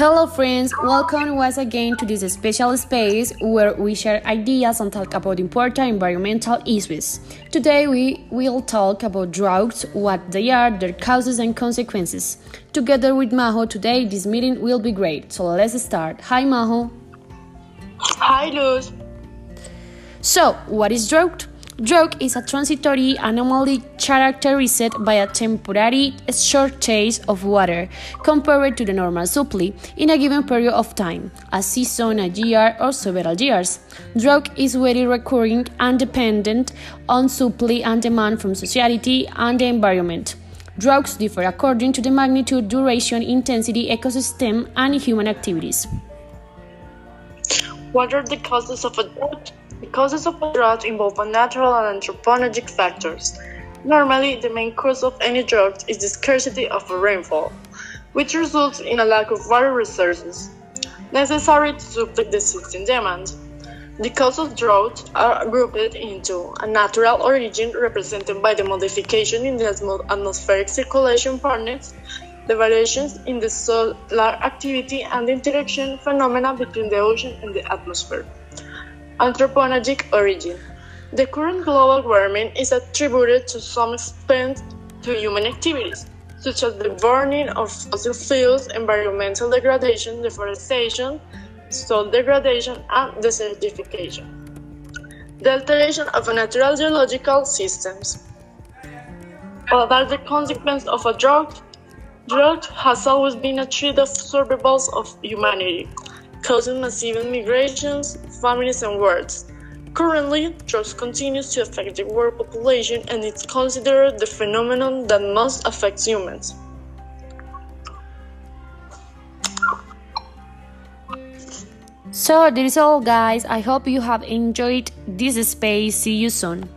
Hello, friends. Welcome once again to this special space where we share ideas and talk about important environmental issues. Today, we will talk about droughts, what they are, their causes and consequences. Together with Maho today this meeting will be great. So let's start. Hi, Maho! Hi, Luz. So, what is drought? Drought is a transitory anomaly characterized by a temporary shortage of water compared to the normal supply in a given period of time, a season, a year, or several years. Drought is very recurring and dependent on supply and demand from society and the environment. Droughts differ according to the magnitude, duration, intensity, ecosystem, and human activities. What are the causes of a drought? The causes of a drought involve natural and anthropogenic factors. Normally, the main cause of any drought is the scarcity of rainfall, which results in a lack of water resources necessary to supply the existing demand. The causes of drought are grouped into a natural origin represented by the modification in the atmospheric circulation patterns, the variations in the solar activity, and the interaction phenomena between the ocean and the atmosphere. Anthropogenic origin. The current global warming is attributed to some extent to human activities, such as the burning of fossil fuels, environmental degradation, deforestation, soil degradation, and desertification. The alteration of natural geological systems. Are the consequences of a drought? Drought has always been a threat of survival of humanity causing massive migrations, famines, and wars. Currently, drought continues to affect the world population and is considered the phenomenon that most affects humans. So, that is all, guys. I hope you have enjoyed this space. See you soon.